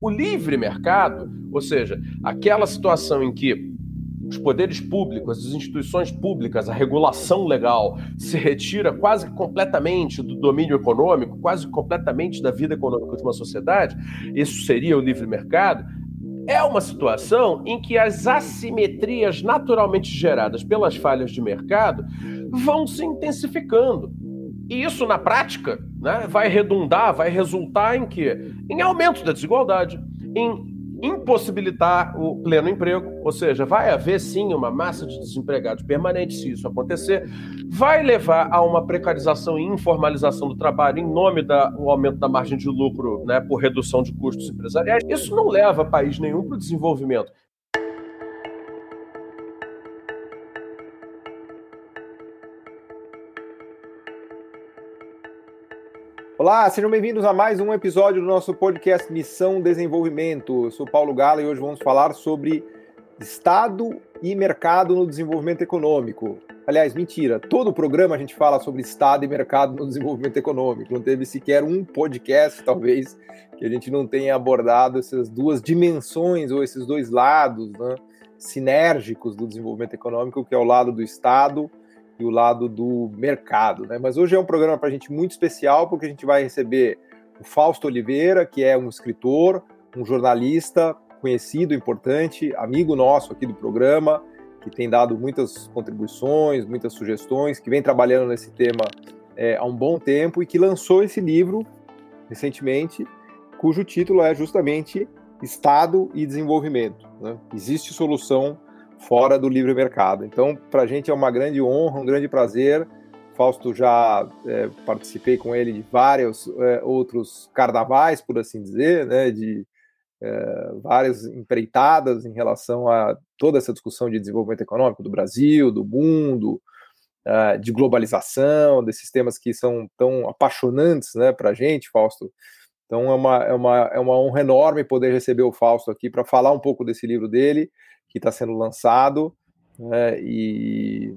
O livre mercado, ou seja, aquela situação em que os poderes públicos, as instituições públicas, a regulação legal se retira quase completamente do domínio econômico, quase completamente da vida econômica de uma sociedade, isso seria o livre mercado, é uma situação em que as assimetrias naturalmente geradas pelas falhas de mercado vão se intensificando. E isso, na prática, né, vai redundar, vai resultar em quê? Em aumento da desigualdade, em impossibilitar o pleno emprego, ou seja, vai haver sim uma massa de desempregados permanente se isso acontecer, vai levar a uma precarização e informalização do trabalho em nome do aumento da margem de lucro né, por redução de custos empresariais. Isso não leva país nenhum para o desenvolvimento. Olá, sejam bem-vindos a mais um episódio do nosso podcast Missão Desenvolvimento. Eu sou Paulo Gala e hoje vamos falar sobre Estado e mercado no desenvolvimento econômico. Aliás, mentira, todo o programa a gente fala sobre Estado e mercado no desenvolvimento econômico. Não teve sequer um podcast, talvez, que a gente não tenha abordado essas duas dimensões ou esses dois lados né, sinérgicos do desenvolvimento econômico, que é o lado do Estado e o lado do mercado. Né? Mas hoje é um programa para a gente muito especial, porque a gente vai receber o Fausto Oliveira, que é um escritor, um jornalista conhecido, importante, amigo nosso aqui do programa, que tem dado muitas contribuições, muitas sugestões, que vem trabalhando nesse tema é, há um bom tempo e que lançou esse livro recentemente, cujo título é justamente Estado e Desenvolvimento. Né? Existe solução fora do livre mercado. Então, para a gente é uma grande honra, um grande prazer. Fausto já é, participei com ele de vários é, outros carnavais, por assim dizer, né, de é, várias empreitadas em relação a toda essa discussão de desenvolvimento econômico do Brasil, do mundo, é, de globalização, desses temas que são tão apaixonantes né, para a gente, Fausto. Então é uma, é, uma, é uma honra enorme poder receber o Fausto aqui para falar um pouco desse livro dele que está sendo lançado né, e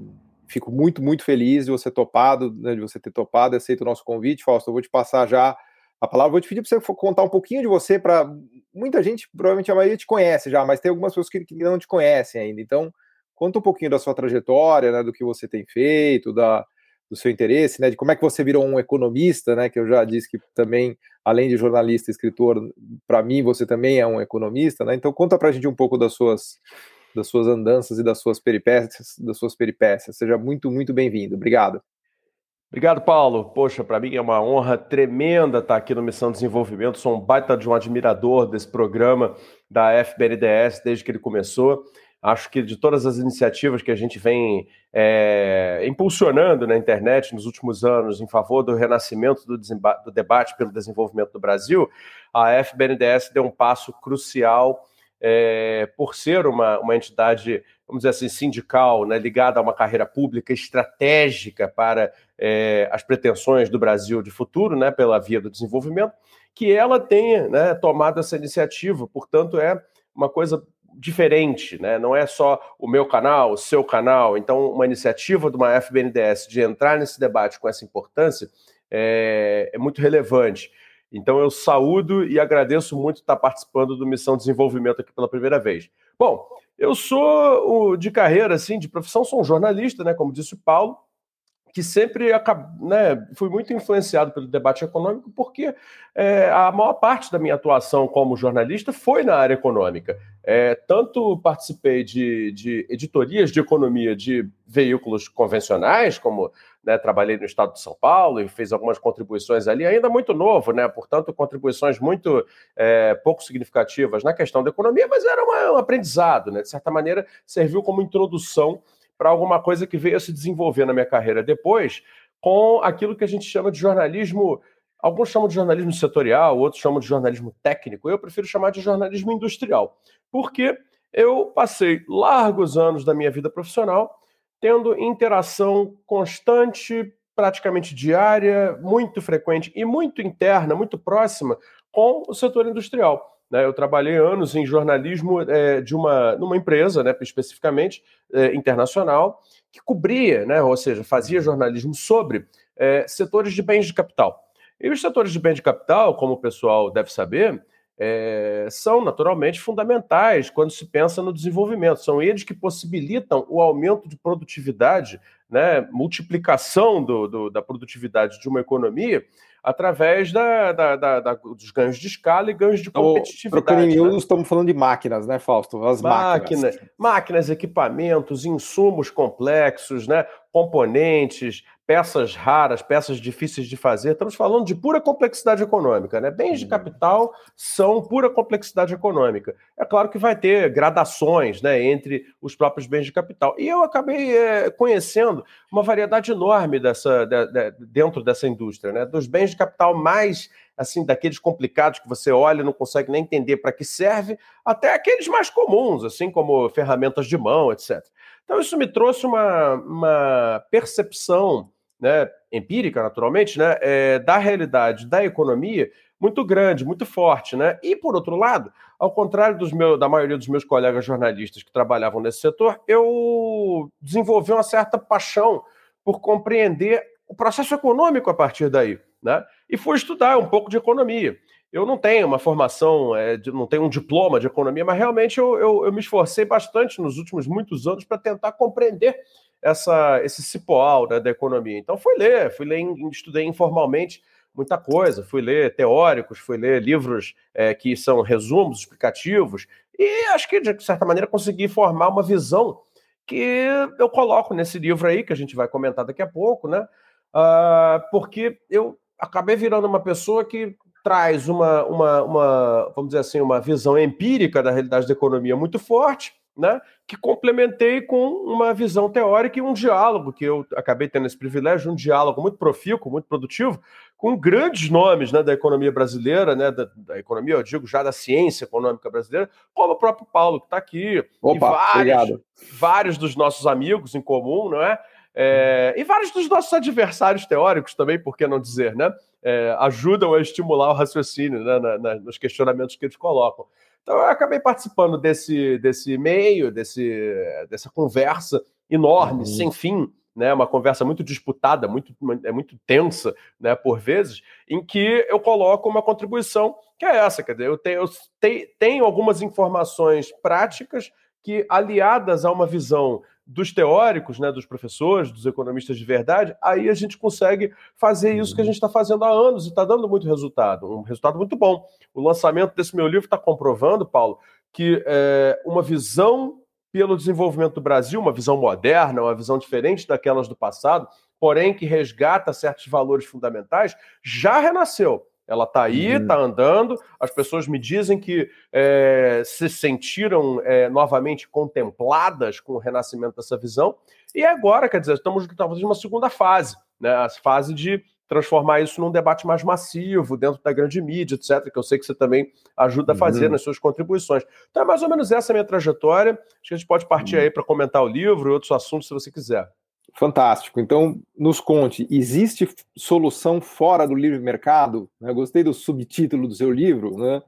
fico muito, muito feliz de você topado, né, de você ter topado, aceito o nosso convite, Fausto, eu vou te passar já a palavra, vou te pedir para você contar um pouquinho de você, para muita gente, provavelmente a maioria te conhece já, mas tem algumas pessoas que, que não te conhecem ainda, então conta um pouquinho da sua trajetória, né, do que você tem feito, da, do seu interesse, né, de como é que você virou um economista, né, que eu já disse que também, além de jornalista e escritor, para mim você também é um economista, né, então conta para a gente um pouco das suas, das suas andanças e das suas peripécias, das suas peripécias. Seja muito, muito bem-vindo. Obrigado. Obrigado, Paulo. Poxa, para mim é uma honra tremenda estar aqui no Missão Desenvolvimento. Sou um baita de um admirador desse programa da FBNDES desde que ele começou. Acho que de todas as iniciativas que a gente vem é, impulsionando na internet nos últimos anos em favor do renascimento do, do, debate pelo desenvolvimento do Brasil, a FBNDES deu um passo crucial é, por ser uma, uma entidade, vamos dizer assim, sindical, né, ligada a uma carreira pública estratégica para é, as pretensões do Brasil de futuro, né, pela via do desenvolvimento, que ela tenha né, tomado essa iniciativa. Portanto, é uma coisa diferente, né? Não é só o meu canal, o seu canal. Então, uma iniciativa de uma FBNDES de entrar nesse debate com essa importância é, é muito relevante. Então, eu saúdo e agradeço muito estar participando do Missão Desenvolvimento aqui pela primeira vez. Bom, eu sou de carreira, assim, de profissão, sou um jornalista, né? Como disse o Paulo, que sempre né, fui muito influenciado pelo debate econômico, porque é, a maior parte da minha atuação como jornalista foi na área econômica. É, tanto participei de, de, editorias de economia de veículos convencionais, como né, trabalhei no estado de São Paulo e fiz algumas contribuições ali, ainda muito novo, né, portanto, contribuições muito é, pouco significativas na questão da economia, mas era uma, um aprendizado, né, de certa maneira, serviu como introdução para alguma coisa que veio a se desenvolver na minha carreira depois, com aquilo que a gente chama de jornalismo. Alguns chamam de jornalismo setorial, outros chamam de jornalismo técnico. Eu prefiro chamar de jornalismo industrial, porque eu passei largos anos da minha vida profissional tendo interação constante, praticamente diária, muito frequente e muito interna, muito próxima com o setor industrial. Né? Eu trabalhei anos em jornalismo é, de uma numa empresa, né, especificamente é, internacional, que cobria, né, ou seja, fazia jornalismo sobre é, setores de bens de capital. E os setores de bens de capital, como o pessoal deve saber, é, são naturalmente fundamentais quando se pensa no desenvolvimento. São eles que possibilitam o aumento de produtividade, né, multiplicação do, do, da produtividade de uma economia através da, da, da, da, dos ganhos de escala e ganhos de então, competitividade. Então, né? estamos falando de máquinas, né, Fausto? As máquinas. Máquina, máquinas, equipamentos, insumos complexos, né, componentes, peças raras, peças difíceis de fazer. Estamos falando de pura complexidade econômica, né? Bens de uhum. capital são pura complexidade econômica. É claro que vai ter gradações, né, entre os próprios bens de capital. E eu acabei é, conhecendo uma variedade enorme dessa, de, de, dentro dessa indústria, né? Dos bens de capital mais assim daqueles complicados que você olha e não consegue nem entender para que serve, até aqueles mais comuns, assim como ferramentas de mão, etc. Então isso me trouxe uma, uma percepção né, empírica, naturalmente, né, é, da realidade da economia muito grande, muito forte. Né? E, por outro lado, ao contrário dos meus, da maioria dos meus colegas jornalistas que trabalhavam nesse setor, eu desenvolvi uma certa paixão por compreender o processo econômico a partir daí. Né? E fui estudar um pouco de economia. Eu não tenho uma formação, é, de, não tenho um diploma de economia, mas realmente eu, eu, eu me esforcei bastante nos últimos muitos anos para tentar compreender essa, esse cipoal né, da economia. Então fui ler, fui ler, estudei informalmente muita coisa, fui ler teóricos, fui ler livros é, que são resumos explicativos, e acho que, de certa maneira, consegui formar uma visão que eu coloco nesse livro aí, que a gente vai comentar daqui a pouco, né? Uh, porque eu acabei virando uma pessoa que traz uma, uma, uma, vamos dizer assim, uma visão empírica da realidade da economia muito forte, né, que complementei com uma visão teórica e um diálogo, que eu acabei tendo esse privilégio, um diálogo muito profícuo, muito produtivo, com grandes nomes né, da economia brasileira, né, da, da, economia, eu digo já da ciência econômica brasileira, como o próprio Paulo, que está aqui, Opa, e vários, vários dos nossos amigos em comum, não é? É, e vários dos nossos adversários teóricos também, por que não dizer, né? É, ajudam a estimular o raciocínio né, na, na, nos questionamentos que eles colocam. Então eu acabei participando desse, desse meio, desse, dessa conversa enorme, uhum. sem fim, né, uma conversa muito disputada, muito, é muito tensa, né, por vezes, em que eu coloco uma contribuição que é essa, quer dizer, eu tenho, eu tenho algumas informações práticas que, aliadas a uma visão dos teóricos, né, dos professores, dos economistas de verdade, aí a gente consegue fazer isso que a gente está fazendo há anos e está dando muito resultado, um resultado muito bom. O lançamento desse meu livro está comprovando, Paulo, que é, uma visão pelo desenvolvimento do Brasil, uma visão moderna, uma visão diferente daquelas do passado, porém que resgata certos valores fundamentais, já renasceu. Ela está aí, está uhum. andando. As pessoas me dizem que é, se sentiram é, novamente contempladas com o renascimento dessa visão. E agora, quer dizer, estamos talvez uma segunda fase, né? A fase de transformar isso num debate mais massivo dentro da grande mídia, etc., que eu sei que você também ajuda a fazer uhum. nas suas contribuições. Então é mais ou menos essa a minha trajetória. Acho que a gente pode partir uhum. aí para comentar o livro e outros assuntos, se você quiser. Fantástico. Então, nos conte, existe solução fora do livre mercado? Eu gostei do subtítulo do seu livro, né?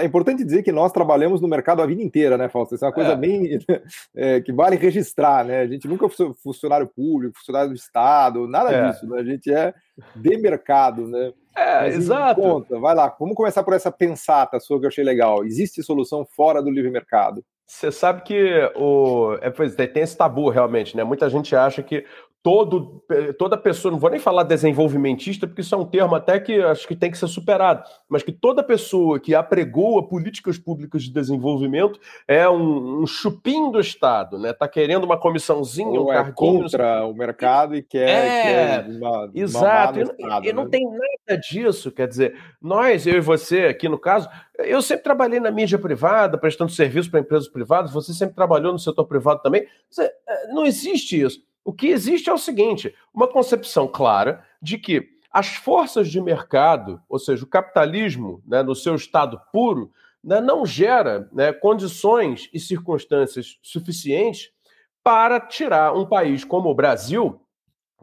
É importante dizer que nós trabalhamos no mercado a vida inteira, né, Fausto? Isso é uma coisa é. bem é, que vale registrar, né? A gente nunca foi funcionário público, funcionário do Estado, nada é. disso, né? A gente é de mercado, né? É, Mas, exato. Conta, vai lá, vamos começar por essa pensata sua que eu achei legal. Existe solução fora do livre mercado? Você sabe que o. É, pois, tem esse tabu realmente, né? Muita gente acha que todo, toda pessoa, não vou nem falar desenvolvimentista, porque isso é um termo até que acho que tem que ser superado, mas que toda pessoa que apregoa políticas públicas de desenvolvimento é um, um chupim do Estado, né? Tá querendo uma comissãozinha, Ou um é contra o mercado e quer, é, quer uma, exato, uma estado, e, não né? tem nada disso, quer dizer, nós, eu e você aqui no caso, eu sempre trabalhei na mídia privada, prestando serviço para empresas privadas, você sempre trabalhou no setor privado também, eh, não existe isso. O que existe é o seguinte: uma concepção clara de que as forças de mercado, ou seja, o capitalismo, né, no seu estado puro, né, não gera né, condições e circunstâncias suficientes para tirar um país como o Brasil,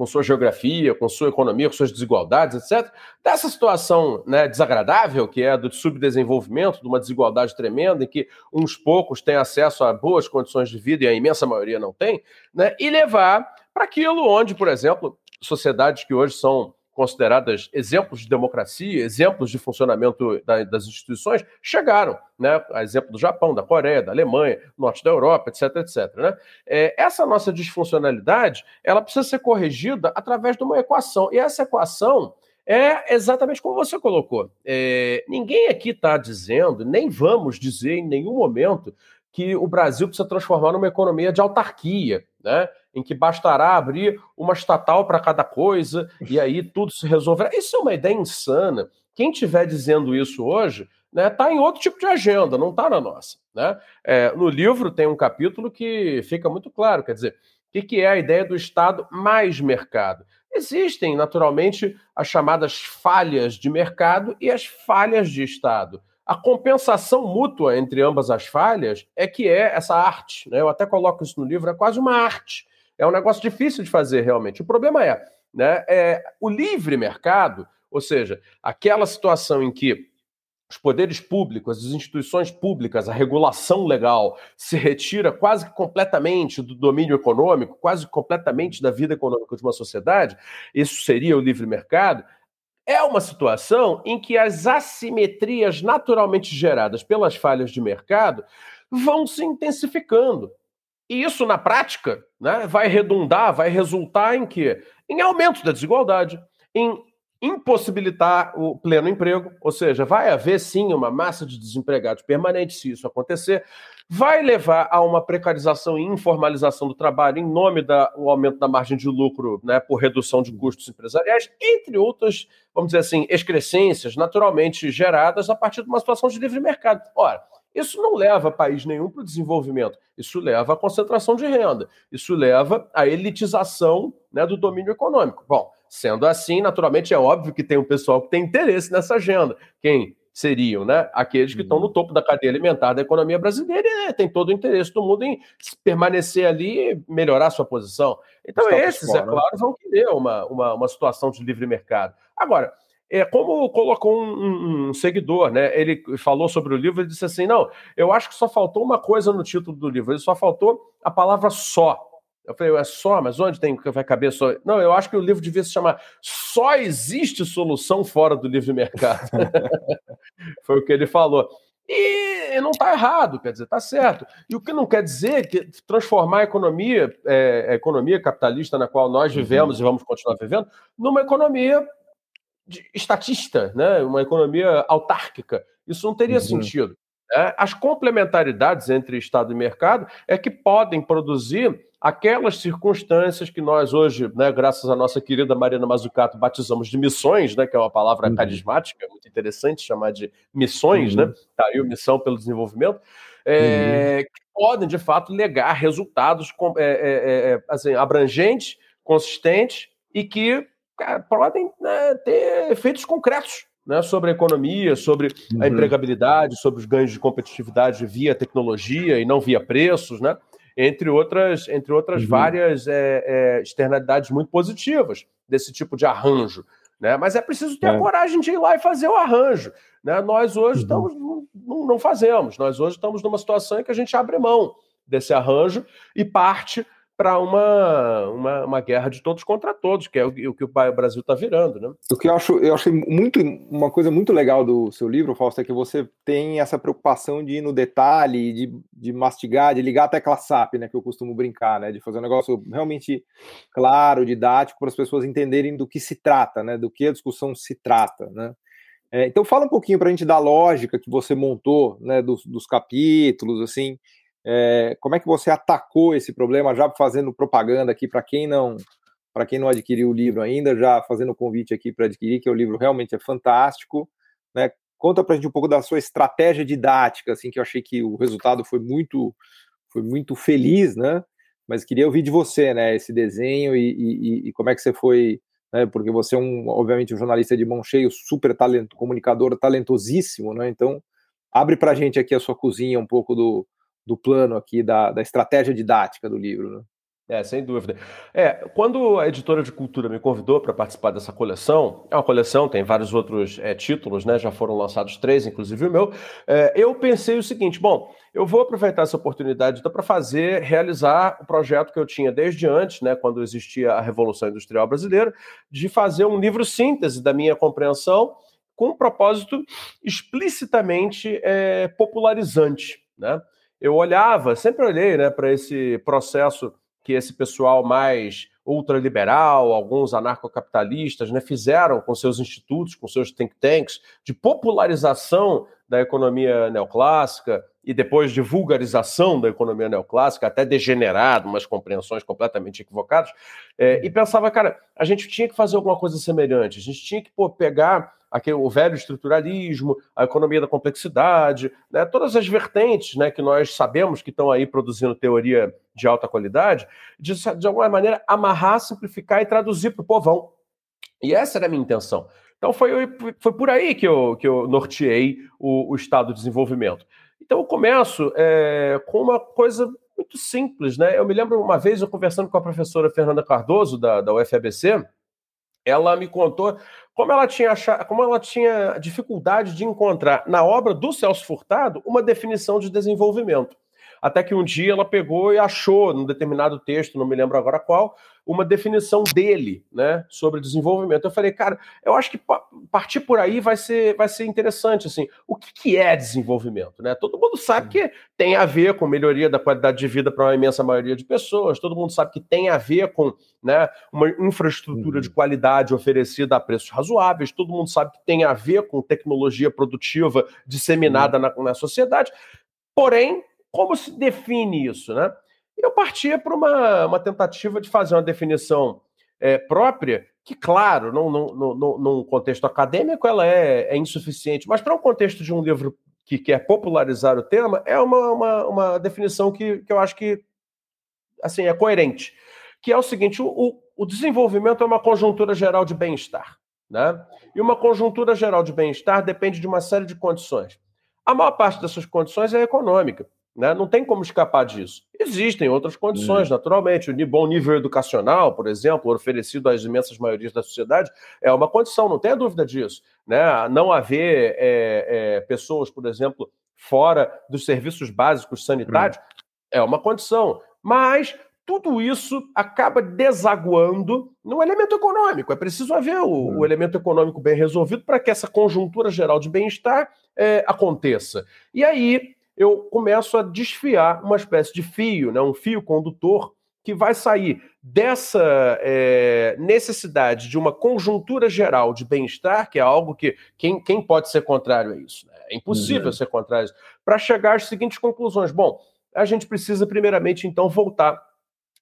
com sua geografia, com sua economia, com suas desigualdades, etc., dessa situação né, desagradável, que é do subdesenvolvimento, de uma desigualdade tremenda, em que uns poucos têm acesso a boas condições de vida e a imensa maioria não tem, né, e levar para aquilo onde, por exemplo, sociedades que hoje são consideradas exemplos de democracia, exemplos de funcionamento da, das instituições, chegaram, né? A exemplo do Japão, da Coreia, da Alemanha, norte da Europa, etc, etc. Né? É, essa nossa disfuncionalidade, ela precisa ser corrigida através de uma equação. E essa equação é exatamente como você colocou. É, ninguém aqui está dizendo, nem vamos dizer em nenhum momento, que o Brasil precisa transformar numa economia de autarquia, né? Em que bastará abrir uma estatal para cada coisa e aí tudo se resolverá. Isso é uma ideia insana. Quem estiver dizendo isso hoje está né, tá em outro tipo de agenda, não está na nossa. Né? É, no livro tem um capítulo que fica muito claro, quer dizer, o que, que é a ideia do Estado mais mercado? Existem, naturalmente, as chamadas falhas de mercado e as falhas de Estado. A compensação mútua entre ambas as falhas é que é essa arte. Né? Eu até coloco isso no livro, é quase uma arte. É um negócio difícil de fazer realmente. O problema é, né, é o livre mercado, ou seja, aquela situação em que os poderes públicos, as instituições públicas, a regulação legal se retira quase completamente do domínio econômico, quase completamente da vida econômica de uma sociedade, isso seria o livre mercado, é uma situação em que as assimetrias naturalmente geradas pelas falhas de mercado vão se intensificando. E isso, na prática, né, vai redundar, vai resultar em quê? Em aumento da desigualdade, em impossibilitar o pleno emprego, ou seja, vai haver sim uma massa de desempregados permanente se isso acontecer, vai levar a uma precarização e informalização do trabalho em nome do aumento da margem de lucro, né, por redução de custos empresariais, entre outras, vamos dizer assim, excrescências naturalmente geradas a partir de uma situação de livre mercado. Ora, isso não leva país nenhum para o desenvolvimento. Isso leva à concentração de renda. Isso leva à elitização né, do domínio econômico. Bom, Sendo assim, naturalmente é óbvio que tem um pessoal que tem interesse nessa agenda. Quem seriam, né? Aqueles que estão no uhum. topo da cadeia alimentar da economia brasileira e tem todo o interesse do mundo em permanecer ali e melhorar sua posição. Então, Está esses, é claro, vão querer uma, uma, uma situação de livre mercado. Agora, é como colocou um, um, um, seguidor, né? Ele falou sobre o livro e disse assim: não, eu acho que só faltou uma coisa no título do livro, ele só faltou a palavra só. Eu falei, é só, mas onde tem que vai caber só? Não, eu acho que o livro devia se chamar Só existe solução fora do livre mercado. Foi o que ele falou. E não está errado, quer dizer, está certo. E o que não quer dizer que transformar a economia, é, a economia capitalista na qual nós vivemos uhum. e vamos continuar vivendo, numa economia estatista, né? uma economia autárquica. Isso não teria uhum. sentido. Né? As complementaridades entre Estado e mercado é que podem produzir aquelas circunstâncias que nós hoje, né, graças à nossa querida Marina Mazzucato, batizamos de missões, né, que é uma palavra uhum. carismática, muito interessante chamar de missões, né? uhum. né? Tá aí missão pelo desenvolvimento, é, uhum. que podem, de fato, legar resultados é, é, é, é, assim, abrangentes, consistentes e que cara, podem né, ter efeitos concretos né, sobre a economia, sobre uhum. a empregabilidade, sobre os ganhos de competitividade via tecnologia e não via preços, né? entre outras, entre outras uhum. várias é, é, externalidades muito positivas desse tipo de arranjo. Né? Mas é preciso ter é. a coragem de ir lá e fazer o arranjo. Né? Nós hoje uhum. estamos, não, não fazemos, nós hoje estamos numa situação em que a gente abre mão desse arranjo e parte para uma, uma, uma, guerra de todos contra todos, que é o, o que o Brasil está virando. Né? O que eu acho, eu achei muito uma coisa muito legal do seu livro, Fausto, é que você tem essa preocupação de ir no detalhe, de, de mastigar, de ligar a tecla SAP, né, que eu costumo brincar, né, de fazer um negócio realmente claro, didático, para as pessoas entenderem do que se trata, né, do que a discussão se trata. Né? É, então fala um pouquinho para a gente da lógica que você montou, né, dos, dos capítulos, assim, é, como é que você atacou esse problema, já fazendo propaganda aqui para quem não para quem não adquiriu o livro ainda, já fazendo o convite aqui para adquirir, que o livro realmente é fantástico. Né? Conta para a gente um pouco da sua estratégia didática, assim, que eu achei que o resultado foi muito foi muito feliz, né? Mas queria ouvir de você, né? Esse desenho e, e, e como é que você foi, né? Porque você é um, obviamente, um jornalista de mão cheia, super talento, comunicador talentosíssimo, né? Então, abre para a gente aqui a sua cozinha um pouco do, do plano aqui, da, da estratégia didática do livro. Né? É, sem dúvida. É, quando a editora de cultura me convidou para participar dessa coleção, é uma coleção, tem vários outros é, títulos, né? Já foram lançados três, inclusive o meu. É, eu pensei o seguinte: bom, eu vou aproveitar essa oportunidade então, para fazer, realizar o projeto que eu tinha desde antes, né? Quando existia a Revolução Industrial Brasileira, de fazer um livro síntese da minha compreensão com um propósito explicitamente é, popularizante, né? Eu olhava, sempre olhei, né, para esse processo que esse pessoal mais ultraliberal, alguns anarcocapitalistas, né, fizeram com seus institutos, com seus think tanks, de popularização da economia neoclássica e depois de vulgarização da economia neoclássica, até degenerado, umas compreensões completamente equivocadas, é, e pensava, cara, a gente tinha que fazer alguma coisa semelhante, a gente tinha que pô, pegar aquele, o velho estruturalismo, a economia da complexidade, né, todas as vertentes né, que nós sabemos que estão aí produzindo teoria de alta qualidade, de, de alguma maneira amarrar, simplificar e traduzir para o povão. E essa era a minha intenção. Então foi, foi por aí que eu, que eu norteei o, o Estado de Desenvolvimento. Então eu começo é, com uma coisa muito simples, né? Eu me lembro uma vez eu conversando com a professora Fernanda Cardoso, da, da UFABC, ela me contou como ela tinha achado, como ela tinha dificuldade de encontrar na obra do Celso Furtado uma definição de desenvolvimento. Até que um dia ela pegou e achou, num determinado texto, não me lembro agora qual, uma definição dele, né, sobre desenvolvimento. Eu falei, cara, eu acho que partir por aí vai ser, vai ser interessante, assim. O que, que é desenvolvimento, né? Todo mundo sabe que tem a ver com melhoria da qualidade de vida para uma imensa maioria de pessoas. Todo mundo sabe que tem a ver com, né, uma infraestrutura de uhum. qualidade oferecida a preços razoáveis. Todo mundo sabe que tem a ver com tecnologia produtiva disseminada na, na sociedade. Porém, como se define isso, né? Eu partia para uma, uma tentativa de fazer uma definição é, própria, que, claro, num, num, num contexto acadêmico ela é, é insuficiente, mas para um contexto de um livro que quer popularizar o tema, é uma, uma, uma definição que, que eu acho que assim, é coerente. Que é o seguinte: o, o desenvolvimento é uma conjuntura geral de bem-estar. Né? E uma conjuntura geral de bem-estar depende de uma série de condições. A maior parte dessas condições é econômica. Né? Não tem como escapar disso. Existem outras condições, uhum. naturalmente. O bom nível educacional, por exemplo, oferecido às imensas maiorias da sociedade, é uma condição, não tenha dúvida disso. Né? Não haver é, é, pessoas, por exemplo, fora dos serviços básicos sanitários uhum. é uma condição. Mas tudo isso acaba desaguando no elemento econômico. É preciso haver o, o uhum. elemento econômico bem resolvido para que essa conjuntura geral de bem-estar é, aconteça. E aí eu começo a desfiar uma espécie de fio, né, um fio condutor, que vai sair dessa é, necessidade de uma conjuntura geral de bem-estar, que é algo que quem, quem pode ser contrário a isso? Né? É impossível uhum. ser contrário a isso, para chegar às seguintes conclusões. Bom, a gente precisa, primeiramente, então, voltar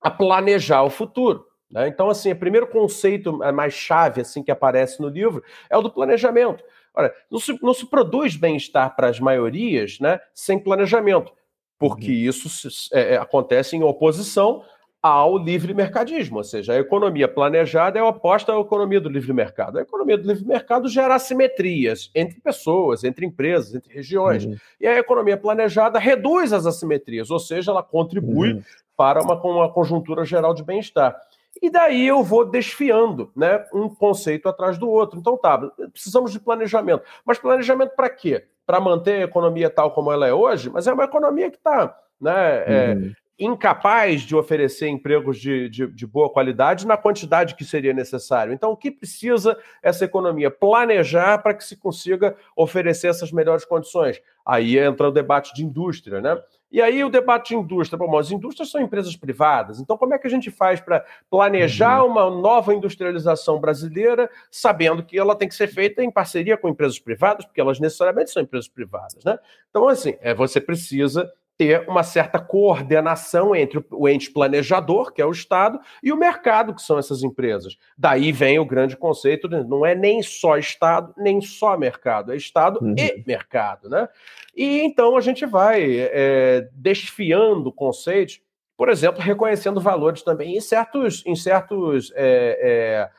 a planejar o futuro. Né? Então, assim, o primeiro conceito é, mais chave assim que aparece no livro é o do planejamento. Olha, não se, não se produz bem-estar para as maiorias né, sem planejamento, porque uhum. isso se, é, é, acontece em oposição ao livre mercadismo, ou seja, a economia planejada é oposta à economia do livre mercado. A economia do livre mercado gera assimetrias entre pessoas, entre empresas, entre regiões. Uhum. E a economia planejada reduz as assimetrias, ou seja, ela contribui uhum. para uma, uma conjuntura geral de bem-estar. E daí eu vou desfiando, né, um conceito atrás do outro. Então tá, precisamos de planejamento. Mas planejamento para quê? Para manter a economia tal como ela é hoje? Mas é uma economia que está né, é, uhum. incapaz de oferecer empregos de, de, de, boa qualidade na quantidade que seria necessário. Então, o que precisa essa economia? Planejar para que se consiga oferecer essas melhores condições. Aí entra o debate de indústria, né? E aí o debate de indústria, bom, as indústrias são empresas privadas, então como é que a gente faz para planejar uhum. uma nova industrialização brasileira, sabendo que ela tem que ser feita em parceria com empresas privadas, porque elas necessariamente são empresas privadas, né? Então, assim, é, você precisa ter uma certa coordenação entre o ente planejador, que é o Estado, e o mercado, que são essas empresas. Daí vem o grande conceito, de, não é nem só Estado, nem só mercado, é Estado uhum. e mercado. Né? E então a gente vai é, desfiando conceitos, por exemplo, reconhecendo valores também em certos, em certos é, é,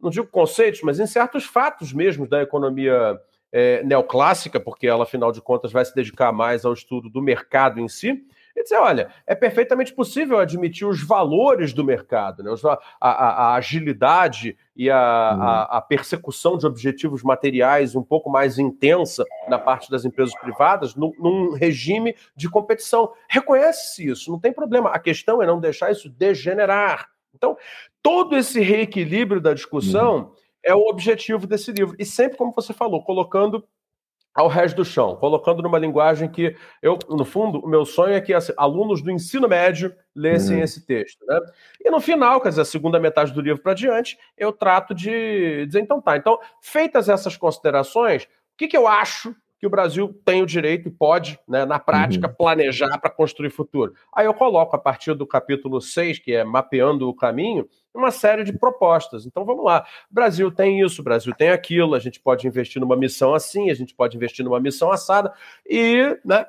não digo conceitos, mas em certos fatos mesmo da economia é, neoclássica, porque ela, afinal de contas, vai se dedicar mais ao estudo do mercado em si. e dizer: olha, é perfeitamente possível admitir os valores do mercado, né? a, a, a agilidade e a, uhum. a, persecução de objetivos materiais um pouco mais intensa na parte das empresas privadas, no, num regime de competição. Reconhece-se isso, não tem problema. A questão é não deixar isso degenerar. Então, todo esse reequilíbrio da discussão uhum. É o objetivo desse livro. E sempre, como você falou, colocando ao resto do chão, colocando numa linguagem que eu, no fundo, o meu sonho é que alunos do ensino médio lessem uhum. esse texto, né? E no final, quer dizer, a segunda metade do livro para diante, eu trato de dizer, então tá, então, feitas essas considerações, o que, que eu acho que o Brasil tem o direito e pode, né, na prática, uhum. planejar para construir futuro. Aí eu coloco, a partir do capítulo 6, que é Mapeando o Caminho, uma série de propostas. Então vamos lá. O Brasil tem isso, o Brasil tem aquilo, a gente pode investir numa missão assim, a gente pode investir numa missão assada, e, né,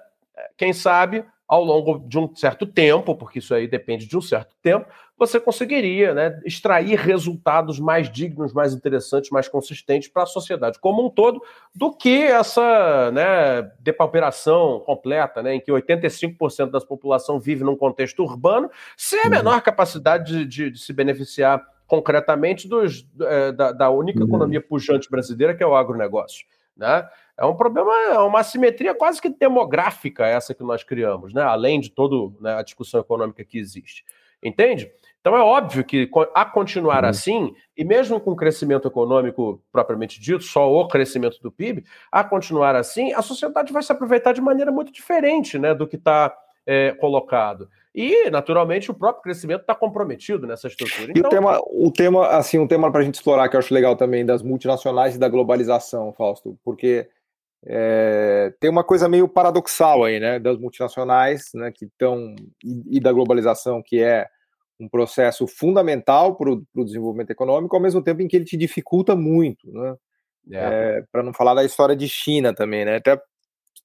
quem sabe, ao longo de um certo tempo, porque isso aí depende de um certo tempo, você conseguiria né, extrair resultados mais dignos, mais interessantes, mais consistentes para a sociedade como um todo, do que essa né, depauperação completa, né, em que 85% da população vive num contexto urbano, sem a uhum. menor capacidade de, de, de se beneficiar concretamente dos, é, da, da, única uhum. economia pujante brasileira, que é o agronegócio. Né? É um problema, é uma assimetria quase que demográfica essa que nós criamos, né? além de toda né, a discussão econômica que existe. Entende? Então é óbvio que a continuar uhum. assim, e mesmo com o crescimento econômico propriamente dito, só o crescimento do PIB, a continuar assim, a sociedade vai se aproveitar de maneira muito diferente né, do que está é, colocado. E, naturalmente, o próprio crescimento está comprometido nessa estrutura. Então... E o então tema, o tema, assim, um tema para a gente explorar que eu acho legal também das multinacionais e da globalização, Fausto, porque é, tem uma coisa meio paradoxal aí, né, das multinacionais, né, que estão e, e, da globalização, que é um processo fundamental para o desenvolvimento econômico, ao mesmo tempo em que ele te dificulta muito, né? É. É, para não falar da história de China também, né? Até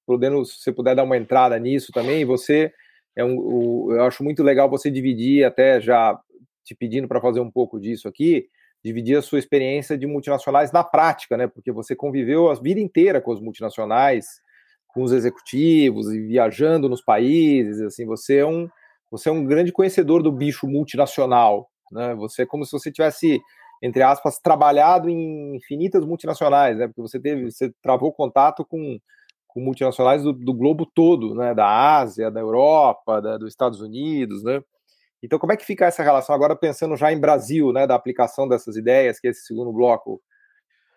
podendo, se você puder dar uma entrada nisso também, você é um, o, eu acho muito legal você dividir, até já te pedindo para fazer um pouco disso aqui, dividir a sua experiência de multinacionais na prática, né? Porque você conviveu a vida inteira com as multinacionais, com os executivos e viajando nos países, assim, você é um você é um grande conhecedor do bicho multinacional, né? Você é como se você tivesse entre aspas trabalhado em infinitas multinacionais, né? Porque você teve, você travou contato com, com multinacionais do, do globo todo, né? Da Ásia, da Europa, da, dos Estados Unidos, né? Então, como é que fica essa relação agora pensando já em Brasil, né? Da aplicação dessas ideias, que é esse segundo bloco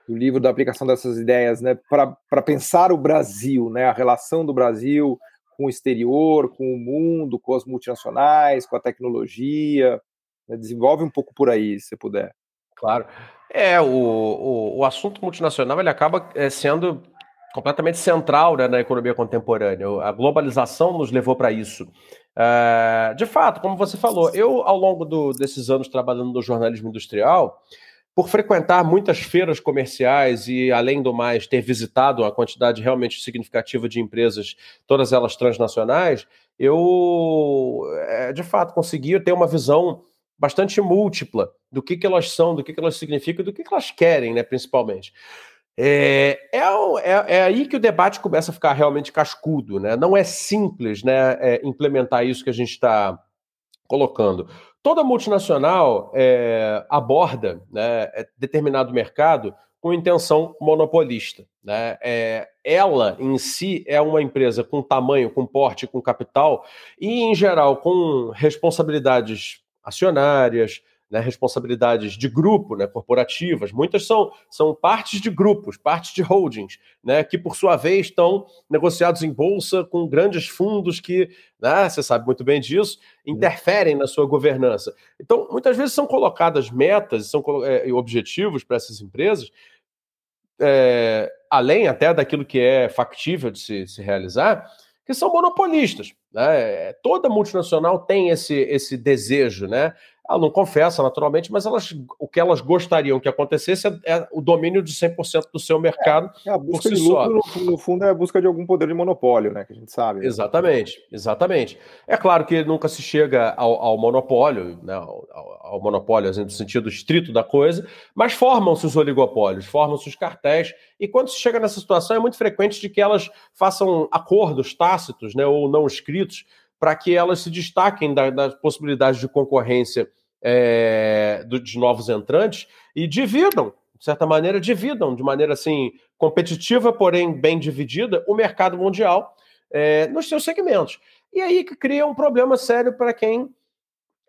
do livro da aplicação dessas ideias, né? Para pensar o Brasil, né? A relação do Brasil com o exterior, com o mundo, com as multinacionais, com a tecnologia? Né? Desenvolve um pouco por aí, se puder. Claro. É, o, o, o assunto multinacional ele acaba é, sendo completamente central né, na economia contemporânea. A globalização nos levou para isso. É, de fato, como você falou, eu, ao longo do, desses anos trabalhando no jornalismo industrial, por frequentar muitas feiras comerciais e, além do mais, ter visitado uma quantidade realmente significativa de empresas, todas elas transnacionais, eu, é, de fato, consegui ter uma visão bastante múltipla do que, que elas são, do que, que elas significam, do que, que elas querem, né, principalmente. É, é, é, é, aí que o debate começa a ficar realmente cascudo, né? Não é simples né, é, implementar isso que a gente está colocando. Toda multinacional é, aborda né, é, determinado mercado com intenção monopolista. Né? É, ela, em si, é uma empresa com tamanho, com porte, com capital e, em geral, com responsabilidades acionárias, né, responsabilidades de grupo, né, corporativas. Muitas são, são partes de grupos, partes de holdings, né, que por sua vez estão negociados em bolsa com grandes fundos que, né, você sabe muito bem disso, interferem na sua governança. Então, muitas vezes são colocadas metas são, é, objetivos para essas empresas, é, além até daquilo que é factível de se, se realizar, que são monopolistas. Né? Toda multinacional tem esse, esse desejo, né? Ela não confessa, naturalmente, mas elas, o que elas gostariam que acontecesse é, é o domínio de 100% do seu mercado é, é a busca si de lucro, no, no, fundo, é a busca de algum poder de monopólio, né? Que a gente sabe. Né? Exatamente, exatamente. É claro que nunca se chega ao, ao monopólio, né? Ao, ao, monopólio, assim, no sentido estrito da coisa, mas formam-se os oligopólios, formam-se os cartéis, e quando se chega nessa situação, é muito frequente de que elas façam acordos tácitos, né? Ou não escritos para que elas se destaquem da, das possibilidades de concorrência é, do, de novos entrantes e dividam, de certa maneira, dividam de maneira assim competitiva, porém bem dividida, o mercado mundial é, nos seus segmentos. E aí que cria um problema sério para quem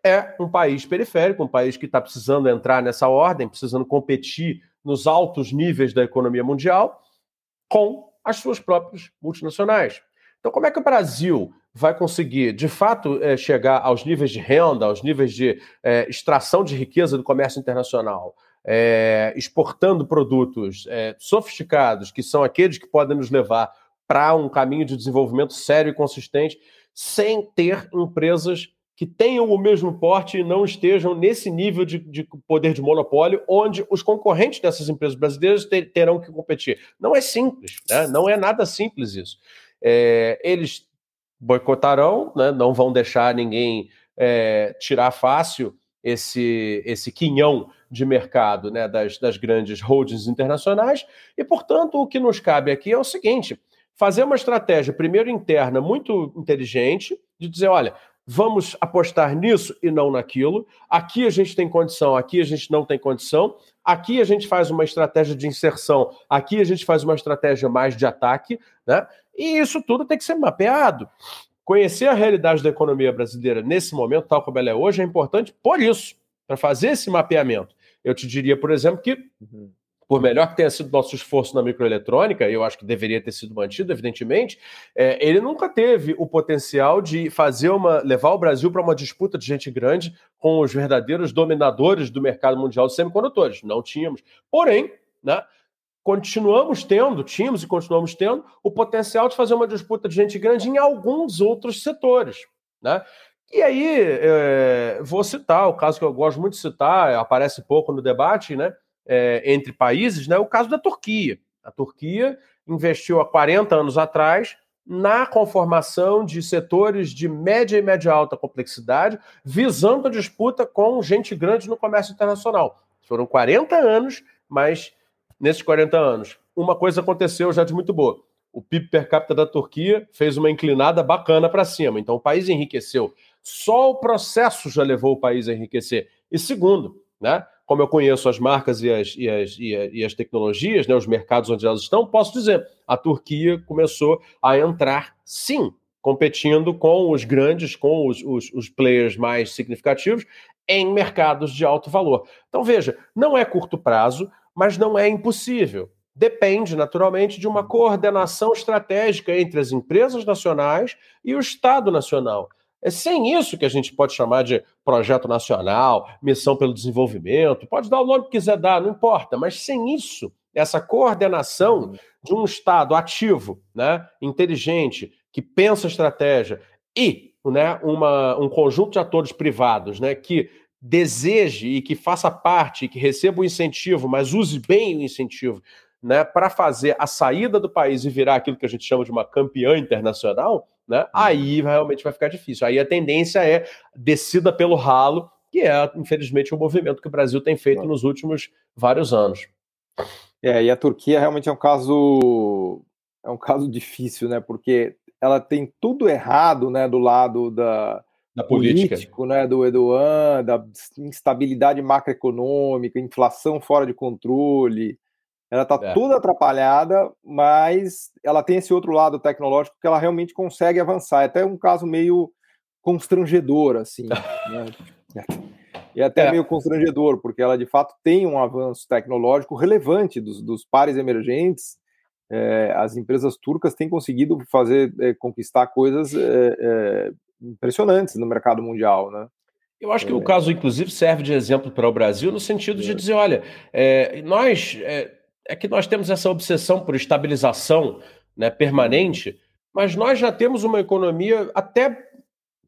é um país periférico, um país que está precisando entrar nessa ordem, precisando competir nos altos níveis da economia mundial com as suas próprias multinacionais. Então, como é que o Brasil vai conseguir, de fato, é, chegar aos níveis de renda, aos níveis de é, extração de riqueza do comércio internacional, é, exportando produtos sofisticados, que são aqueles que podem nos levar para um caminho de desenvolvimento sério e consistente, sem ter empresas que tenham o mesmo porte e não estejam nesse nível de, de poder de monopólio, onde os concorrentes dessas empresas brasileiras ter, terão que competir. Não é simples, né? não é nada simples isso. É, eles boicotarão, né? não vão deixar ninguém é, tirar fácil esse, esse quinhão de mercado né? das, das grandes holdings internacionais, e, portanto, o que nos cabe aqui é o seguinte: fazer uma estratégia, primeiro interna, muito inteligente, de dizer: olha, vamos apostar nisso e não naquilo. Aqui a gente tem condição, aqui a gente não tem condição. Aqui a gente faz uma estratégia de inserção, aqui a gente faz uma estratégia mais de ataque, né? E isso tudo tem que ser mapeado. Conhecer a realidade da economia brasileira nesse momento, tal como ela é hoje, é importante por isso, para fazer esse mapeamento. Eu te diria, por exemplo, que uhum por melhor que tenha sido nosso esforço na microeletrônica, eu acho que deveria ter sido mantido, evidentemente, é, ele nunca teve o potencial de fazer uma. levar o Brasil para uma disputa de gente grande com os verdadeiros dominadores do mercado mundial de semicondutores. Não tínhamos. Porém, né? Continuamos tendo, tínhamos e continuamos tendo, o potencial de fazer uma disputa de gente grande em alguns outros setores. Né? E aí, é, vou citar o caso que eu gosto muito de citar, aparece pouco no debate, né? é, entre países, né, o caso da Turquia. A Turquia investiu há 40 anos atrás na conformação de setores de média e média alta complexidade, visando a disputa com gente grande no comércio internacional. Foram 40 anos, mas nesses 40 anos, uma coisa aconteceu já de muito boa. O PIB per capita da Turquia fez uma inclinada bacana para cima, então o país enriqueceu. Só o processo já levou o país a enriquecer. E segundo, né, como eu conheço as marcas e as, e as, e as tecnologias, né, os mercados onde elas estão, posso dizer, a Turquia começou a entrar, sim, competindo com os grandes, com os, os, os players mais significativos em mercados de alto valor. Então, veja, não é curto prazo, mas não é impossível. Depende, naturalmente, de uma coordenação estratégica entre as empresas nacionais e o Estado nacional. É sem isso que a gente pode chamar de projeto nacional, missão pelo desenvolvimento, pode dar o nome que quiser dar, não importa, mas sem isso, essa coordenação de um Estado ativo, né, inteligente, que pensa estratégia e né, uma, um conjunto de atores privados né, que deseje e que faça parte, que receba o incentivo, mas use bem o incentivo né, para fazer a saída do país e virar aquilo que a gente chama de uma campeã internacional, né, aí realmente vai ficar difícil. Aí a tendência é descida pelo ralo, que é, infelizmente, o movimento que o Brasil tem feito nos últimos vários anos. É, e a Turquia realmente é um caso é um caso difícil, né? Porque ela tem tudo errado, né, do lado da, da política, político, né, do Erdogan, da instabilidade macroeconômica, inflação fora de controle, ela está é. toda atrapalhada, mas ela tem esse outro lado tecnológico que ela realmente consegue avançar. É até um caso meio constrangedor, assim. né? E até é. meio constrangedor, porque ela de fato tem um avanço tecnológico relevante dos, dos pares emergentes. É, as empresas turcas têm conseguido fazer é, conquistar coisas é, é, impressionantes no mercado mundial, né? Eu acho que o caso, inclusive, serve de exemplo para o Brasil no sentido de dizer, olha, nós é que nós temos essa obsessão por estabilização né, permanente, mas nós já temos uma economia até,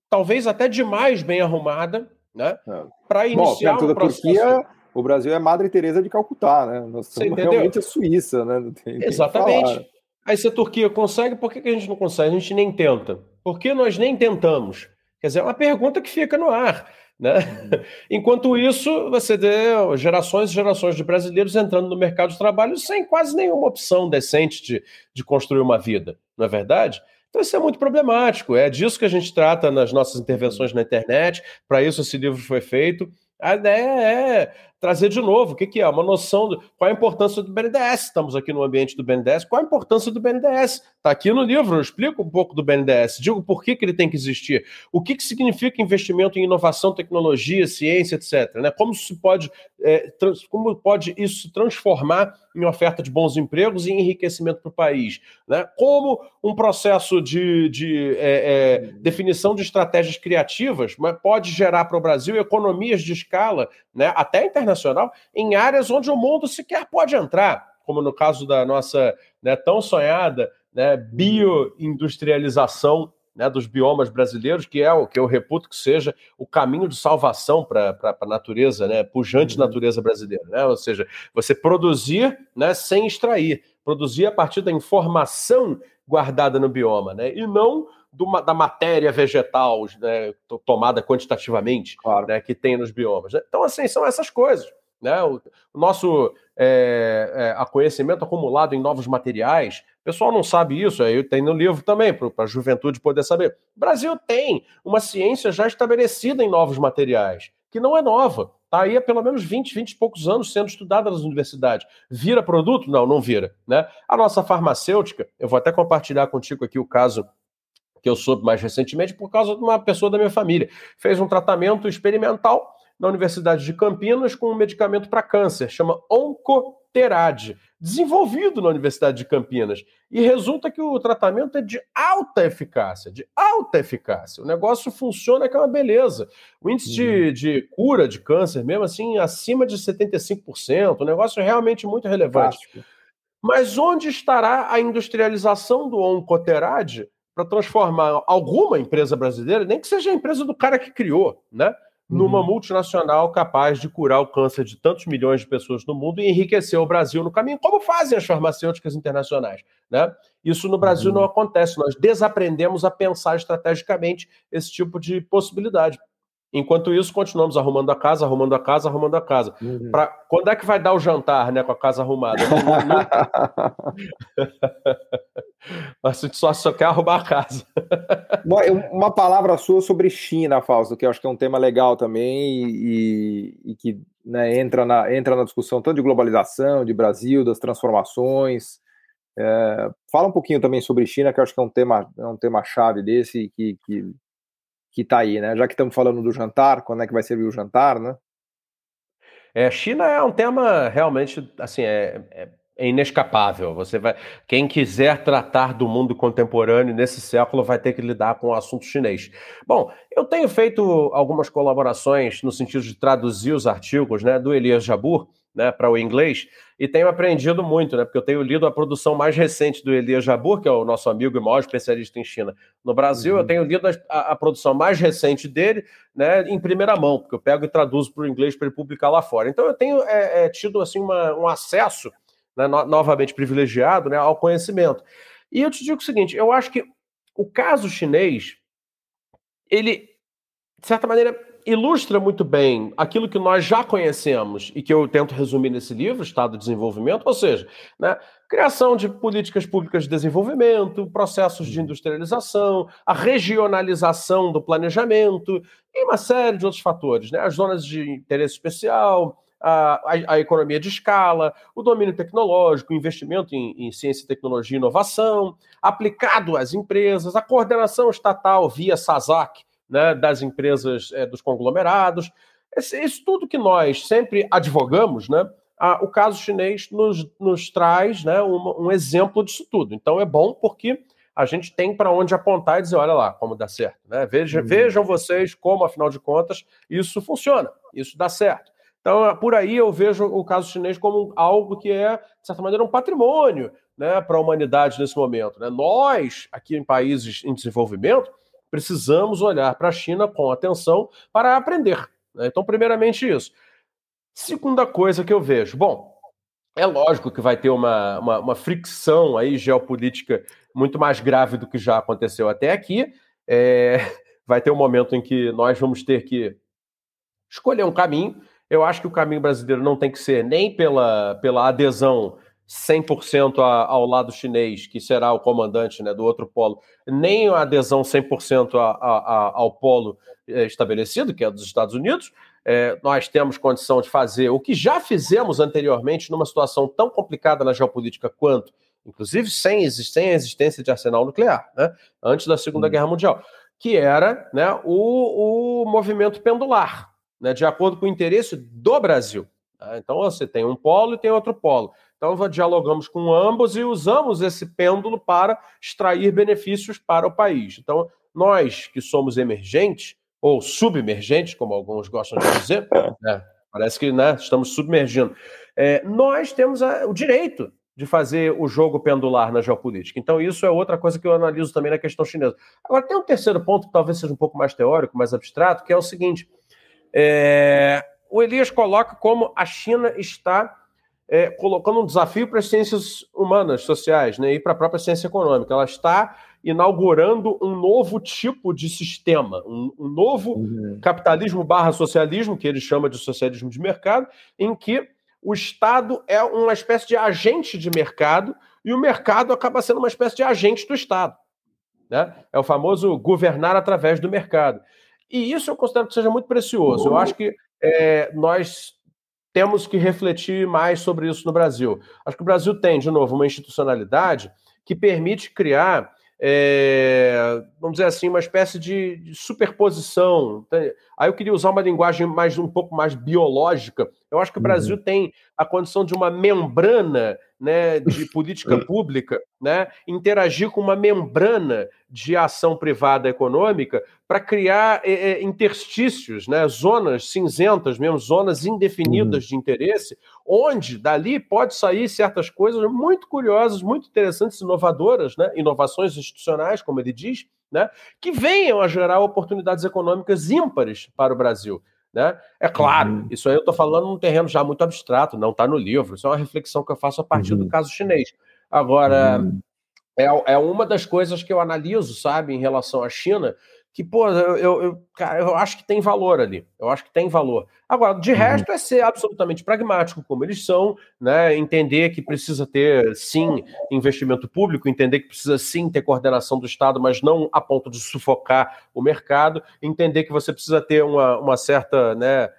talvez até demais bem arrumada, né, é. para iniciar Bom, um processo... Turquia, o Brasil é Madre Teresa de Calcutá, né? Nós somos realmente a Suíça, né? Tem, Exatamente. Aí se a Turquia consegue, por que, que a gente não consegue? A gente nem tenta. Por que nós nem tentamos? Quer dizer, é uma pergunta que fica no ar. Né? Uhum. Enquanto isso, você vê gerações e gerações de brasileiros entrando no mercado de trabalho sem quase nenhuma opção decente de, de construir uma vida, não é verdade? Então isso é muito problemático. É disso que a gente trata nas nossas intervenções na internet. Para isso esse livro foi feito. A ideia é trazer de novo o que, que é uma noção de qual a importância do BNDES. Estamos aqui no ambiente do BNDES. Qual a importância do BNDES? Está aqui no livro, eu explico um pouco do BNDES, digo por que, que ele tem que existir, o que, que significa investimento em inovação, tecnologia, ciência, etc. Né? Como, se pode, é, trans, como pode isso se transformar em oferta de bons empregos e enriquecimento para o país? Né? Como um processo de, de é, é, definição de estratégias criativas mas pode gerar para o Brasil economias de escala, né, até internacional em áreas onde o mundo sequer pode entrar, como no caso da nossa né, tão sonhada né, bioindustrialização né, dos biomas brasileiros, que é o que eu reputo que seja o caminho de salvação para a natureza, né, pujante uhum. natureza brasileira. Né? Ou seja, você produzir né, sem extrair, produzir a partir da informação guardada no bioma, né, e não do, da matéria vegetal né, tomada quantitativamente claro. né, que tem nos biomas. Né? Então, assim, são essas coisas. Né? O, nosso é, é, conhecimento acumulado em novos materiais, o pessoal não sabe isso, aí tem no livro também, para a juventude poder saber. O Brasil tem uma ciência já estabelecida em novos materiais, que não é nova. Está aí há pelo menos 20, 20 e poucos anos sendo estudada nas universidades. Vira produto? Não, não vira. Né? A nossa farmacêutica, eu vou até compartilhar contigo aqui o caso que eu soube mais recentemente por causa de uma pessoa da minha família. Fez um tratamento experimental na Universidade de Campinas com um medicamento para câncer, chama Oncoterade, desenvolvido na Universidade de Campinas. E resulta que o tratamento é de alta eficácia, de alta eficácia. O negócio funciona que é uma beleza. O índice uhum. de, de, cura de câncer, mesmo assim, acima de 75%, o negócio é realmente muito relevante. Fácil. Mas onde estará a industrialização do Oncoterade para transformar alguma empresa brasileira, nem que seja a empresa do cara que criou, né? Numa uhum. multinacional capaz de curar o câncer de tantos milhões de pessoas no mundo e enriquecer o Brasil no caminho, como fazem as farmacêuticas internacionais. Né? Isso no Brasil uhum. não acontece. Nós desaprendemos a pensar estrategicamente esse tipo de possibilidade. Enquanto isso, continuamos arrumando a casa, arrumando a casa, arrumando a casa. Uhum. Pra, quando é que vai dar o jantar, né, com a casa arrumada? Mas a gente só, só quer arrumar a casa. Uma palavra sua sobre China, Fausto, que eu acho que é um tema legal também e, e que né, entra, na, entra na discussão tanto de globalização, de Brasil, das transformações. É, fala um pouquinho também sobre China, que eu acho que é um tema, é um tema chave desse que, que que está aí, né? Já que estamos falando do jantar, quando é que vai servir o jantar, né? É, China é um tema realmente assim é, é, é, inescapável. Você vai, quem quiser tratar do mundo contemporâneo nesse século vai ter que lidar com o assunto chinês. Bom, eu tenho feito algumas colaborações no sentido de traduzir os artigos, né, do Elias Jabur né, para o inglês e tenho aprendido muito, né, porque eu tenho lido a produção mais recente do Elias Jabur, que é o nosso amigo e maior especialista em China no Brasil. Uhum. Eu tenho lido a, a, produção mais recente dele né, em primeira mão, porque eu pego e traduzo para o inglês para ele publicar lá fora. Então eu tenho é, é, tido assim uma, um acesso né, no, novamente privilegiado né, ao conhecimento. E eu te digo o seguinte: eu acho que o caso chinês, ele, de certa maneira, ilustra muito bem aquilo que nós já conhecemos e que eu tento resumir nesse livro, Estado de Desenvolvimento, ou seja, né, criação de políticas públicas de desenvolvimento, processos de industrialização, a regionalização do planejamento e uma série de outros fatores, né, as zonas de interesse especial, a, a, a, economia de escala, o domínio tecnológico, o investimento em, em, ciência, tecnologia e inovação, aplicado às empresas, a coordenação estatal via SASAC, né, das empresas é, dos conglomerados. Esse, isso tudo que nós sempre advogamos, né, a, o caso chinês nos, nos traz né, um, um, exemplo disso tudo. Então é bom porque a gente tem para onde apontar e dizer, olha lá, como dá certo. Né? Veja, uhum. Vejam vocês como, afinal de contas, isso funciona, isso dá certo. Então, por aí eu vejo o caso chinês como algo que é, de certa maneira, um patrimônio né, para a humanidade nesse momento. Né? Nós, aqui em países em desenvolvimento, precisamos olhar para a China com atenção para aprender. Né? Então, primeiramente, isso. Segunda coisa que eu vejo, bom, é lógico que vai ter uma, uma, uma, fricção aí geopolítica muito mais grave do que já aconteceu até aqui. É, vai ter um momento em que nós vamos ter que escolher um caminho. Eu acho que o caminho brasileiro não tem que ser nem pela, pela adesão 100% a, ao lado chinês, que será o comandante né, do outro polo, nem a adesão 100% a, a, ao polo é, estabelecido, que é dos Estados Unidos. É, nós temos condição de fazer o que já fizemos anteriormente numa situação tão complicada na geopolítica quanto, inclusive sem, sem a existência de arsenal nuclear, né, antes da Segunda hum. Guerra Mundial, que era né, o, o movimento pendular, né, de acordo com o interesse do Brasil. Tá? Então você tem um polo e tem outro polo. Então, dialogamos com ambos e usamos esse pêndulo para extrair benefícios para o país. Então, nós que somos emergentes, ou submergentes, como alguns gostam de dizer, né? parece que né, estamos submergindo, é, nós temos a, o direito de fazer o jogo pendular na geopolítica. Então, isso é outra coisa que eu analiso também na questão chinesa. Agora, tem um terceiro ponto que talvez seja um pouco mais teórico, mais abstrato, que é o seguinte: é, o Elias coloca como a China está é, colocando um desafio para as ciências humanas, sociais, né, e para a própria ciência econômica. Ela está inaugurando um novo tipo de sistema, um, um novo uhum. capitalismo barra socialismo, que ele chama de socialismo de mercado, em que o Estado é uma espécie de agente de mercado e o mercado acaba sendo uma espécie de agente do Estado. Né? É o famoso governar através do mercado. E isso eu considero que seja muito precioso. Eu acho que é, nós temos que refletir mais sobre isso no Brasil. Acho que o Brasil tem, de novo, uma institucionalidade que permite criar, é, vamos dizer assim, uma espécie de, de, superposição. Aí eu queria usar uma linguagem mais um pouco mais biológica. Eu acho que o uhum. Brasil tem a condição de uma membrana né, de política pública, né, interagir com uma membrana de ação privada econômica para criar é, é, interstícios, né, zonas cinzentas, mesmo zonas indefinidas uhum. de interesse, onde dali pode sair certas coisas muito curiosas, muito interessantes, inovadoras, né, inovações institucionais, como ele diz, né, que venham a gerar oportunidades econômicas ímpares para o Brasil. Né? É claro, uhum. isso aí eu estou falando num terreno já muito abstrato, não está no livro, isso é uma reflexão que eu faço a partir uhum. do caso chinês. Agora, uhum. é, é uma das coisas que eu analiso, sabe, em relação à China, que, pô, eu, eu, eu, cara, eu acho que tem valor ali. Eu acho que tem valor. Agora, de uhum. resto, é ser absolutamente pragmático, como eles são, né? Entender que precisa ter, sim, investimento público, entender que precisa, sim, ter coordenação do Estado, mas não a ponto de sufocar o mercado, entender que você precisa ter uma, uma certa, né?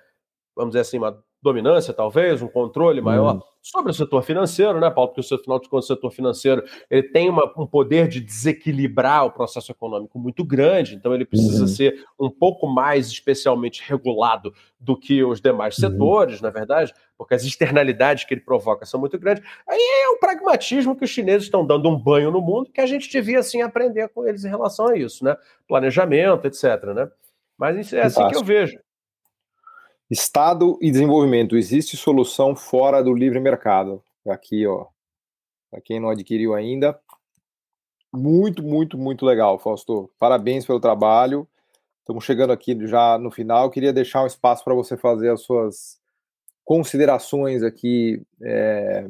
Vamos dizer assim, uma dominância, talvez, um controle maior uhum. Sobre o setor financeiro, né, Paulo? Porque o afinal de contas, o setor financeiro ele tem uma, um poder de desequilibrar o processo econômico muito grande, então ele precisa uhum. ser um pouco mais especialmente regulado do que os demais uhum. setores, na verdade, porque as externalidades que ele provoca são muito grandes. Aí é o pragmatismo que os chineses estão dando um banho no mundo, que a gente devia, assim, aprender com eles em relação a isso, né? Planejamento, etc, né? Mas é assim que eu vejo. Estado e desenvolvimento. Existe solução fora do livre mercado. Aqui, ó. Para quem não adquiriu ainda. Muito, muito, muito legal, Fausto. Parabéns pelo trabalho. Estamos chegando aqui já no final. Queria deixar um espaço para você fazer as suas considerações aqui é,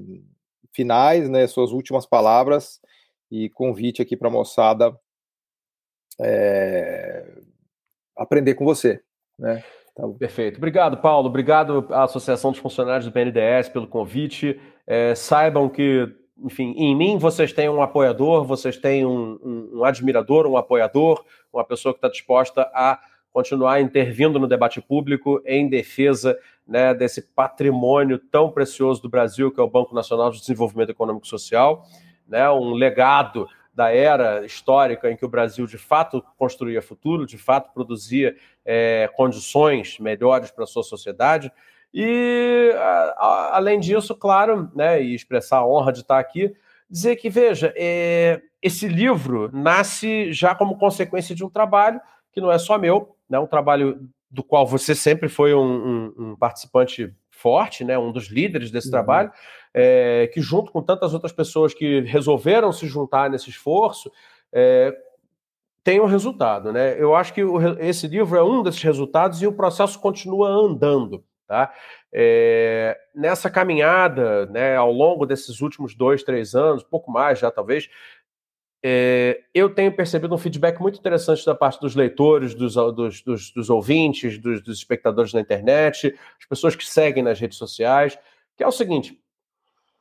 finais, né? Suas últimas palavras e convite aqui para a moçada é, aprender com você, né? Tá Perfeito. Obrigado, Paulo. Obrigado à Associação dos Funcionários do BNDES pelo convite. É, saibam que, enfim, em mim vocês têm um apoiador, vocês têm um, um, um admirador, um apoiador, uma pessoa que está disposta a continuar intervindo no debate público em defesa né, desse patrimônio tão precioso do Brasil, que é o Banco Nacional de Desenvolvimento Econômico e Social, né, um legado da era histórica em que o Brasil de fato construía futuro, de fato produzia é, condições melhores para a sua sociedade. E, a, a, além disso, claro, né, e expressar a honra de estar aqui, dizer que, veja, é, esse livro nasce já como consequência de um trabalho que não é só meu, né, um trabalho do qual você sempre foi um, um, um participante forte, né, um dos líderes desse uhum. trabalho, é, que junto com tantas outras pessoas que resolveram se juntar nesse esforço, é, tem um resultado. Né? Eu acho que o, esse livro é um desses resultados e o processo continua andando. Tá? É, nessa caminhada, né, ao longo desses últimos dois, três anos, pouco mais já talvez, é, eu tenho percebido um feedback muito interessante da parte dos leitores, dos, dos, dos, dos ouvintes, dos, espectadores na internet, as pessoas que seguem nas redes sociais, que é o seguinte: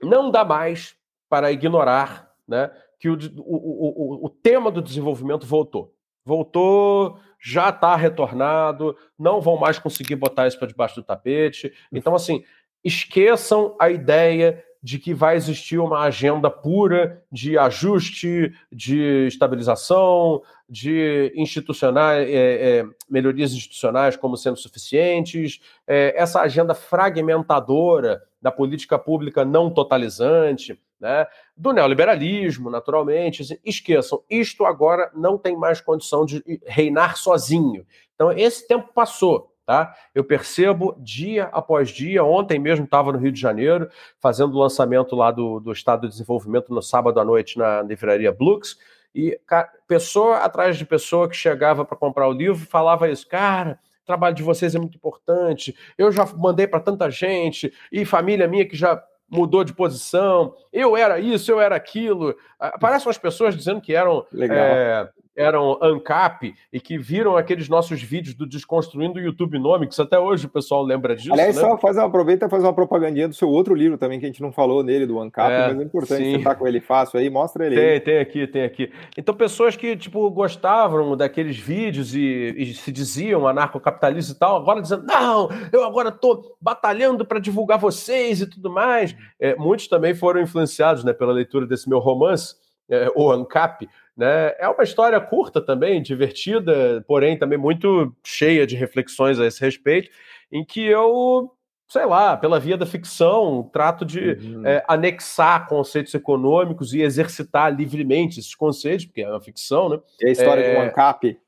não dá mais para ignorar né, que o, o, o, o tema do desenvolvimento voltou. Voltou, já está retornado, não vão mais conseguir botar isso para debaixo do tapete. Então, assim, esqueçam a ideia de que vai existir uma agenda pura de ajuste, de estabilização, de institucionais, é, é, melhorias institucionais como sendo suficientes, é, essa agenda fragmentadora da política pública não totalizante, né, do neoliberalismo, naturalmente. Assim, esqueçam, isto agora não tem mais condição de reinar sozinho. Então, esse tempo passou. Tá? Eu percebo dia após dia. Ontem mesmo estava no Rio de Janeiro, fazendo o lançamento lá do, do Estado de Desenvolvimento no sábado à noite na livraria Blux. E cara, pessoa atrás de pessoa que chegava para comprar o livro falava isso, cara. O trabalho de vocês é muito importante. Eu já mandei para tanta gente e família minha que já mudou de posição. Eu era isso, eu era aquilo. Aparecem umas pessoas dizendo que eram é, eram ANCAP e que viram aqueles nossos vídeos do Desconstruindo o YouTube Nomics, até hoje o pessoal lembra disso. Aliás, né? só faz uma, aproveita e faz uma propagandinha do seu outro livro também, que a gente não falou nele, do ANCAP, é, mas é importante sim. você tá com ele fácil aí, mostra ele tem, aí. Tem aqui, tem aqui. Então, pessoas que, tipo, gostavam daqueles vídeos e, e se diziam anarcocapitalistas e tal, agora dizendo, não, eu agora tô batalhando para divulgar vocês e tudo mais. É, muitos também foram influenciados né, pela leitura desse meu romance, é, o ANCAP, né? É uma história curta também, divertida, porém também muito cheia de reflexões a esse respeito, em que eu, sei lá, pela via da ficção, trato de uhum. é, anexar conceitos econômicos e exercitar livremente esses conceitos, porque é uma ficção, né? É a história é, de um ANCAP.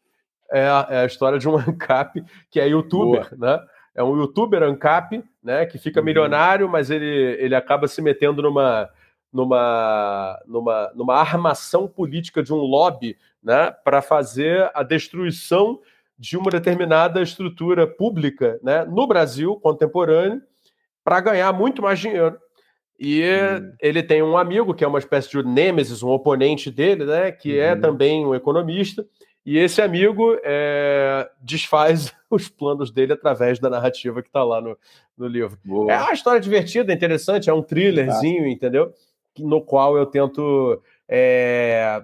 É a, é a história de um ANCAP que é youtuber, Boa. né? É um youtuber ANCAP, né? Que fica uhum. milionário, mas ele, ele acaba se metendo numa numa, numa, numa armação política de um lobby né, para fazer a destruição de uma determinada estrutura pública né, no Brasil contemporâneo para ganhar muito mais dinheiro. E hum. ele tem um amigo que é uma espécie de nêmesis, um oponente dele, né, que é uhum. é também um economista, e esse amigo é, desfaz os planos dele através da narrativa que está lá no, no livro. Boa. É uma história divertida, interessante, é um thrillerzinho, entendeu? No qual eu tento é,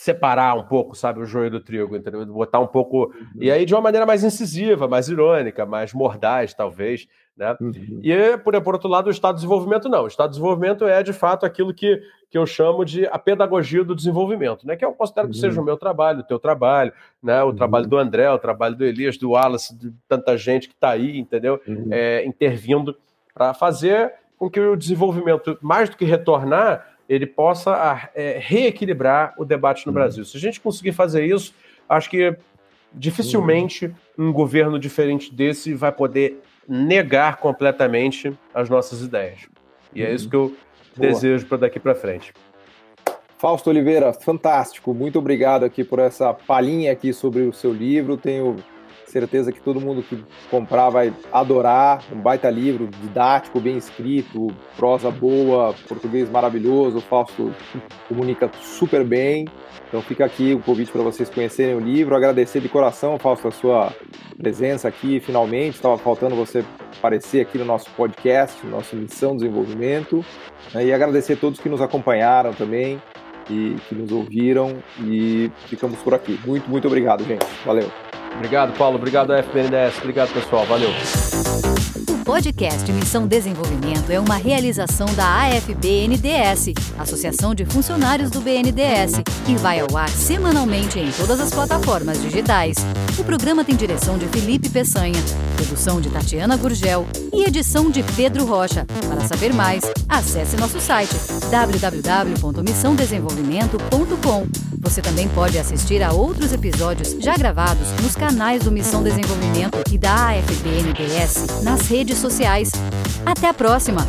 separar um pouco, sabe, o joio do trigo, entendeu? Botar um pouco. Uhum. E aí de uma maneira mais incisiva, mais irônica, mais mordaz, talvez. Né? Uhum. E, por, por outro lado, o Estado de Desenvolvimento não. O Estado de Desenvolvimento é, de fato, aquilo que, que eu chamo de a pedagogia do desenvolvimento, né? que eu considero que uhum. seja o meu trabalho, o teu trabalho, né? o uhum. trabalho do André, o trabalho do Elias, do Wallace, de tanta gente que está aí, entendeu? Uhum. É, intervindo para fazer com que o desenvolvimento, mais do que retornar, ele possa ah, é, reequilibrar o debate no uhum. Brasil. Se a gente conseguir fazer isso, acho que dificilmente uhum. um governo diferente desse vai poder negar completamente as nossas ideias. E é uhum. isso que eu Boa. desejo para daqui para frente. Fausto Oliveira, fantástico. Muito obrigado aqui por essa palhinha aqui sobre o seu livro. Tenho certeza que todo mundo que comprar vai adorar. Um baita livro, didático, bem escrito, prosa boa, português maravilhoso. O Fausto comunica super bem. Então fica aqui o convite para vocês conhecerem o livro. Agradecer de coração, Fausto, a sua presença aqui finalmente. Estava faltando você aparecer aqui no nosso podcast, no nosso Missão Desenvolvimento. Né? E agradecer a todos que nos acompanharam também e que nos ouviram. E ficamos por aqui. Muito, muito obrigado, gente. Valeu. Obrigado, Paulo. Obrigado, FBNDES. Obrigado, pessoal. Valeu. O podcast Missão Desenvolvimento é uma realização da AFBNDS, Associação de Funcionários do BNDES, que vai ao ar semanalmente em todas as plataformas digitais. O programa tem direção de Felipe Peçanha, produção de Tatiana Gurgel e edição de Pedro Rocha. Para saber mais, acesse nosso site www.missãodesenvolvimento.com. Você também pode assistir a outros episódios já gravados nos canais do Missão Desenvolvimento e da AFBNDS nas redes sociais. Até a próxima!